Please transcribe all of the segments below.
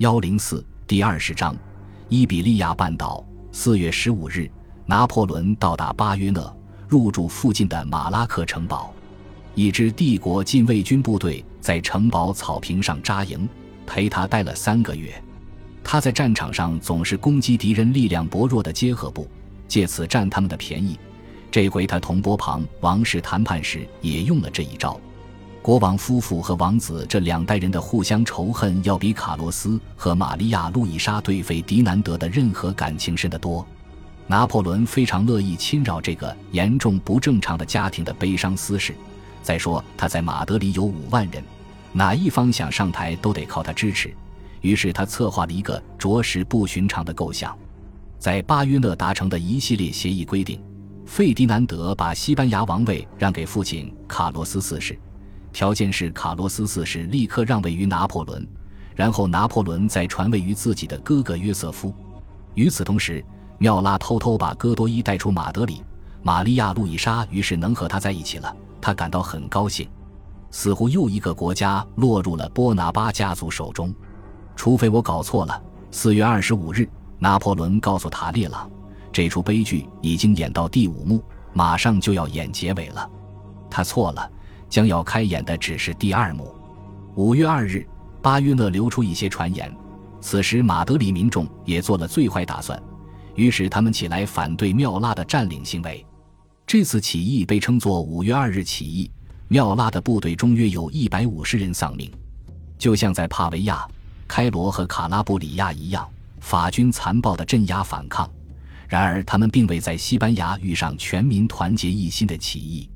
幺零四第二十章，伊比利亚半岛。四月十五日，拿破仑到达巴约讷，入住附近的马拉克城堡。一支帝国禁卫军部队在城堡草坪上扎营，陪他待了三个月。他在战场上总是攻击敌人力量薄弱的结合部，借此占他们的便宜。这回他同波旁王室谈判时也用了这一招。国王夫妇和王子这两代人的互相仇恨，要比卡洛斯和玛利亚·路易莎对费迪南德的任何感情深得多。拿破仑非常乐意侵扰这个严重不正常的家庭的悲伤私事。再说他在马德里有五万人，哪一方想上台都得靠他支持。于是他策划了一个着实不寻常的构想。在巴约勒达成的一系列协议规定，费迪南德把西班牙王位让给父亲卡洛斯四世。条件是卡洛斯四世立刻让位于拿破仑，然后拿破仑再传位于自己的哥哥约瑟夫。与此同时，妙拉偷偷把戈多伊带出马德里，玛利亚·路易莎于是能和他在一起了，他感到很高兴。似乎又一个国家落入了波拿巴家族手中，除非我搞错了。四月二十五日，拿破仑告诉塔列朗，这出悲剧已经演到第五幕，马上就要演结尾了。他错了。将要开演的只是第二幕。五月二日，巴约勒流出一些传言，此时马德里民众也做了最坏打算，于是他们起来反对妙拉的占领行为。这次起义被称作“五月二日起义”。妙拉的部队中约有一百五十人丧命，就像在帕维亚、开罗和卡拉布里亚一样，法军残暴地镇压反抗。然而，他们并未在西班牙遇上全民团结一心的起义。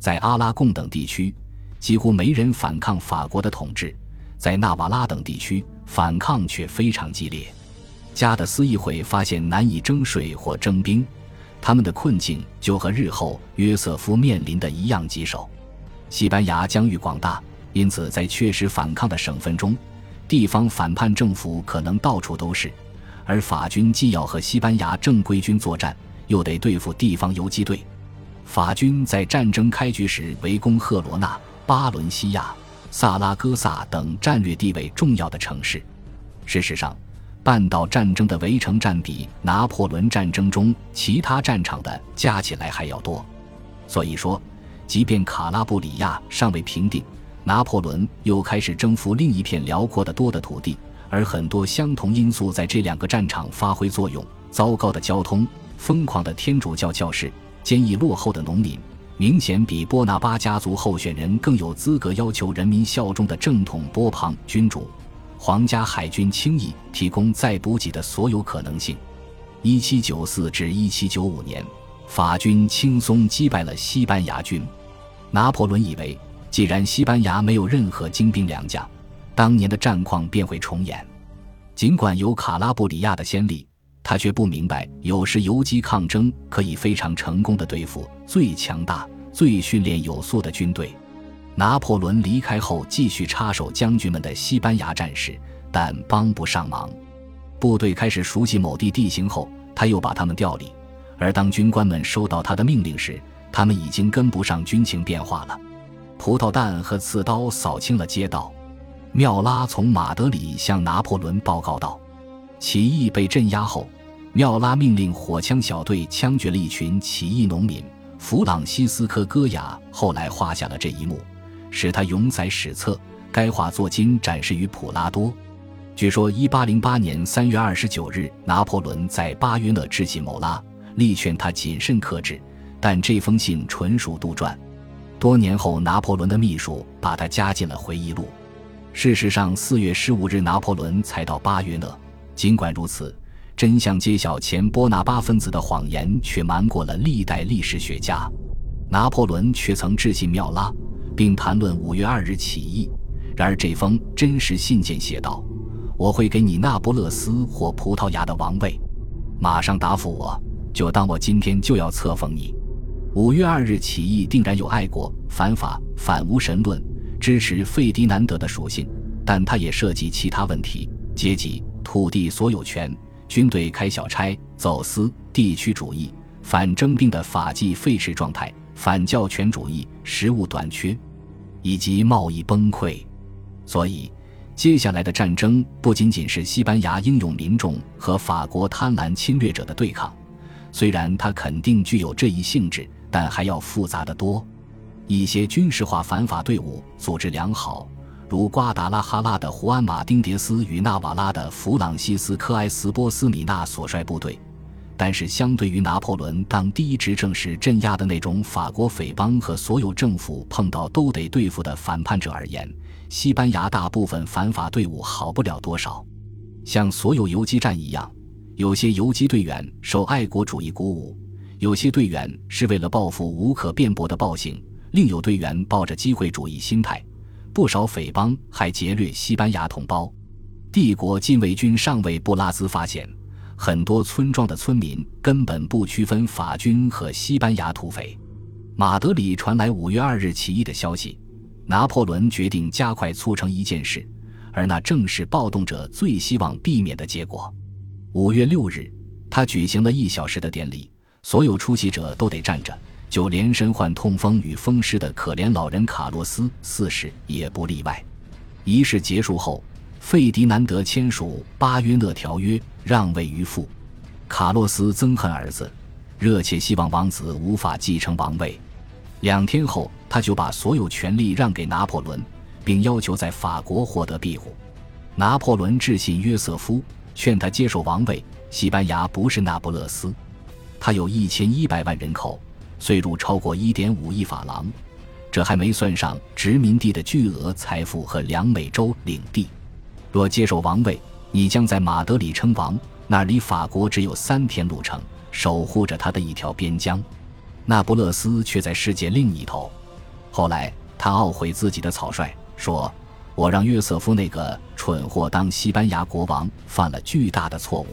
在阿拉贡等地区，几乎没人反抗法国的统治；在纳瓦拉等地区，反抗却非常激烈。加的斯议会发现难以征税或征兵，他们的困境就和日后约瑟夫面临的一样棘手。西班牙疆域广大，因此在确实反抗的省份中，地方反叛政府可能到处都是。而法军既要和西班牙正规军作战，又得对付地方游击队。法军在战争开局时围攻赫罗纳、巴伦西亚、萨拉戈萨等战略地位重要的城市。事实上，半岛战争的围城战比拿破仑战争中其他战场的加起来还要多。所以说，即便卡拉布里亚尚未平定，拿破仑又开始征服另一片辽阔的多的土地，而很多相同因素在这两个战场发挥作用：糟糕的交通、疯狂的天主教教士。坚毅落后的农民，明显比波拿巴家族候选人更有资格要求人民效忠的正统波旁君主。皇家海军轻易提供再补给的所有可能性。一七九四至一七九五年，法军轻松击败了西班牙军。拿破仑以为，既然西班牙没有任何精兵良将，当年的战况便会重演。尽管有卡拉布里亚的先例。他却不明白，有时游击抗争可以非常成功的对付最强大、最训练有素的军队。拿破仑离开后，继续插手将军们的西班牙战事，但帮不上忙。部队开始熟悉某地地形后，他又把他们调离。而当军官们收到他的命令时，他们已经跟不上军情变化了。葡萄弹和刺刀扫清了街道。妙拉从马德里向拿破仑报告道：“起义被镇压后。”妙拉命令火枪小队枪决了一群起义农民。弗朗西斯科·戈雅后来画下了这一幕，使他永载史册。该画作今展示于普拉多。据说，1808年3月29日，拿破仑在巴约勒致信某拉，力劝他谨慎克制，但这封信纯属杜撰。多年后，拿破仑的秘书把它加进了回忆录。事实上，4月15日，拿破仑才到巴约勒。尽管如此。真相揭晓前波拿巴分子的谎言，却瞒过了历代历史学家。拿破仑却曾致信妙拉，并谈论五月二日起义。然而这封真实信件写道：“我会给你那不勒斯或葡萄牙的王位。马上答复我，就当我今天就要册封你。”五月二日起义定然有爱国、反法、反无神论、支持费迪南德的属性，但它也涉及其他问题：阶级、土地所有权。军队开小差、走私、地区主义、反征兵的法纪废弛状态、反教权主义、食物短缺，以及贸易崩溃。所以，接下来的战争不仅仅是西班牙英勇民众和法国贪婪侵略者的对抗，虽然它肯定具有这一性质，但还要复杂的多。一些军事化反法队伍组织良好，如瓜达拉哈拉的胡安·马丁·迭斯与纳瓦拉的弗朗西斯科·埃斯波斯米纳所率部队。但是，相对于拿破仑当第一执政时镇压的那种法国匪帮和所有政府碰到都得对付的反叛者而言，西班牙大部分反法队伍好不了多少。像所有游击战一样，有些游击队员受爱国主义鼓舞，有些队员是为了报复无可辩驳的暴行，另有队员抱着机会主义心态。不少匪帮还劫掠西班牙同胞。帝国禁卫军上尉布拉兹发现。很多村庄的村民根本不区分法军和西班牙土匪。马德里传来五月二日起义的消息，拿破仑决定加快促成一件事，而那正是暴动者最希望避免的结果。五月六日，他举行了一小时的典礼，所有出席者都得站着，就连身患痛风与风湿的可怜老人卡洛斯四世也不例外。仪式结束后。费迪南德签署《巴约讷条约》，让位于父。卡洛斯憎恨儿子，热切希望王子无法继承王位。两天后，他就把所有权力让给拿破仑，并要求在法国获得庇护。拿破仑致信约瑟夫，劝他接受王位。西班牙不是那不勒斯，他有一千一百万人口，岁入超过一点五亿法郎，这还没算上殖民地的巨额财富和两美洲领地。若接受王位，你将在马德里称王，那离法国只有三天路程，守护着他的一条边疆。那不勒斯却在世界另一头。后来他懊悔自己的草率，说：“我让约瑟夫那个蠢货当西班牙国王，犯了巨大的错误。”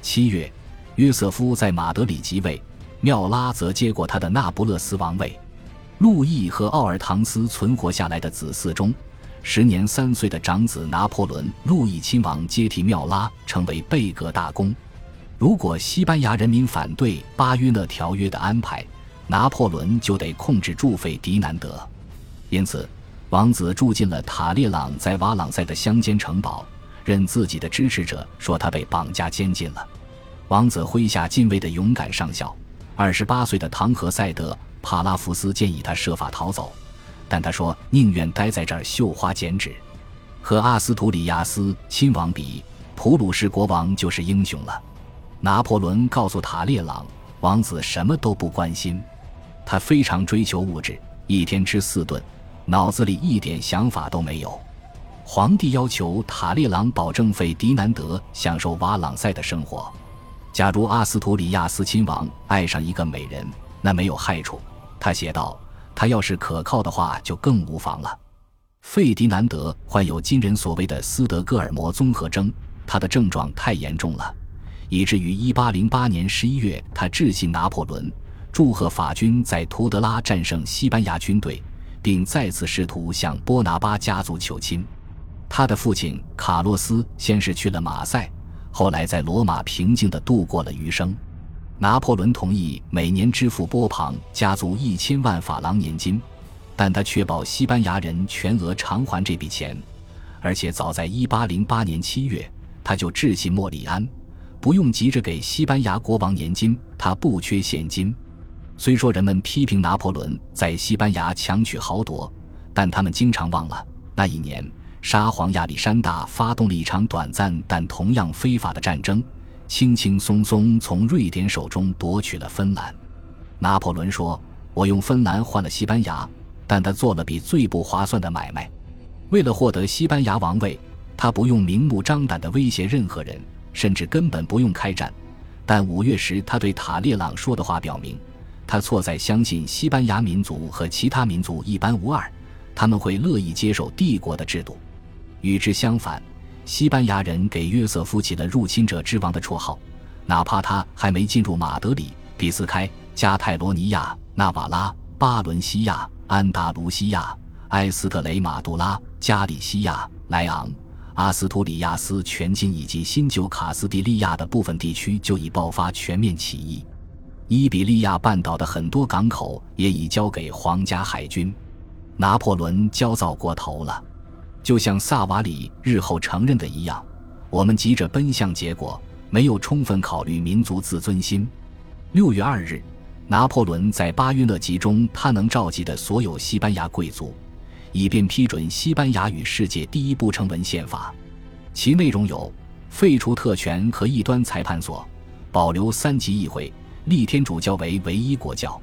七月，约瑟夫在马德里即位，缪拉则接过他的那不勒斯王位。路易和奥尔唐斯存活下来的子嗣中。时年三岁的长子拿破仑·路易亲王接替缪拉，成为贝格大公。如果西班牙人民反对巴约讷条约的安排，拿破仑就得控制驻费迪南德。因此，王子住进了塔列朗在瓦朗塞的乡间城堡，任自己的支持者说他被绑架监禁了。王子麾下禁卫的勇敢上校，二十八岁的唐和塞德·帕拉福斯建议他设法逃走。但他说宁愿待在这儿绣花剪纸，和阿斯图里亚斯亲王比，普鲁士国王就是英雄了。拿破仑告诉塔列朗，王子什么都不关心，他非常追求物质，一天吃四顿，脑子里一点想法都没有。皇帝要求塔列朗保证费迪南德享受瓦朗塞的生活。假如阿斯图里亚斯亲王爱上一个美人，那没有害处。他写道。他要是可靠的话，就更无妨了。费迪南德患有今人所谓的斯德哥尔摩综合征，他的症状太严重了，以至于1808年11月，他致信拿破仑，祝贺法军在图德拉战胜西班牙军队，并再次试图向波拿巴家族求亲。他的父亲卡洛斯先是去了马赛，后来在罗马平静地度过了余生。拿破仑同意每年支付波旁家族一千万法郎年金，但他确保西班牙人全额偿还这笔钱，而且早在1808年7月，他就致信莫里安，不用急着给西班牙国王年金，他不缺现金。虽说人们批评拿破仑在西班牙强取豪夺，但他们经常忘了那一年沙皇亚历山大发动了一场短暂但同样非法的战争。轻轻松松从瑞典手中夺取了芬兰。拿破仑说：“我用芬兰换了西班牙，但他做了比最不划算的买卖。为了获得西班牙王位，他不用明目张胆地威胁任何人，甚至根本不用开战。但五月时他对塔列朗说的话表明，他错在相信西班牙民族和其他民族一般无二，他们会乐意接受帝国的制度。与之相反。”西班牙人给约瑟夫起了“入侵者之王”的绰号，哪怕他还没进入马德里、比斯开、加泰罗尼亚、纳瓦拉、巴伦西亚、安达卢西亚、埃斯特雷马杜拉、加利西亚、莱昂、阿斯图里亚斯全境以及新旧卡斯蒂利亚的部分地区就已爆发全面起义。伊比利亚半岛的很多港口也已交给皇家海军。拿破仑焦躁过头了。就像萨瓦里日后承认的一样，我们急着奔向结果，没有充分考虑民族自尊心。六月二日，拿破仑在巴约勒集中他能召集的所有西班牙贵族，以便批准西班牙语世界第一不成文宪法，其内容有废除特权和异端裁判所，保留三级议会，立天主教为唯一国教。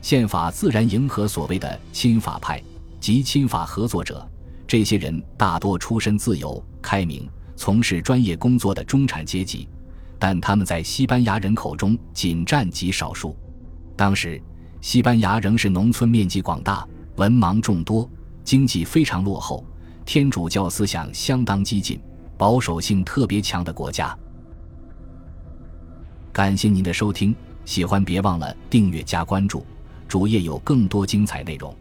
宪法自然迎合所谓的亲法派及亲法合作者。这些人大多出身自由、开明、从事专业工作的中产阶级，但他们在西班牙人口中仅占极少数。当时，西班牙仍是农村面积广大、文盲众多、经济非常落后、天主教思想相当激进、保守性特别强的国家。感谢您的收听，喜欢别忘了订阅加关注，主页有更多精彩内容。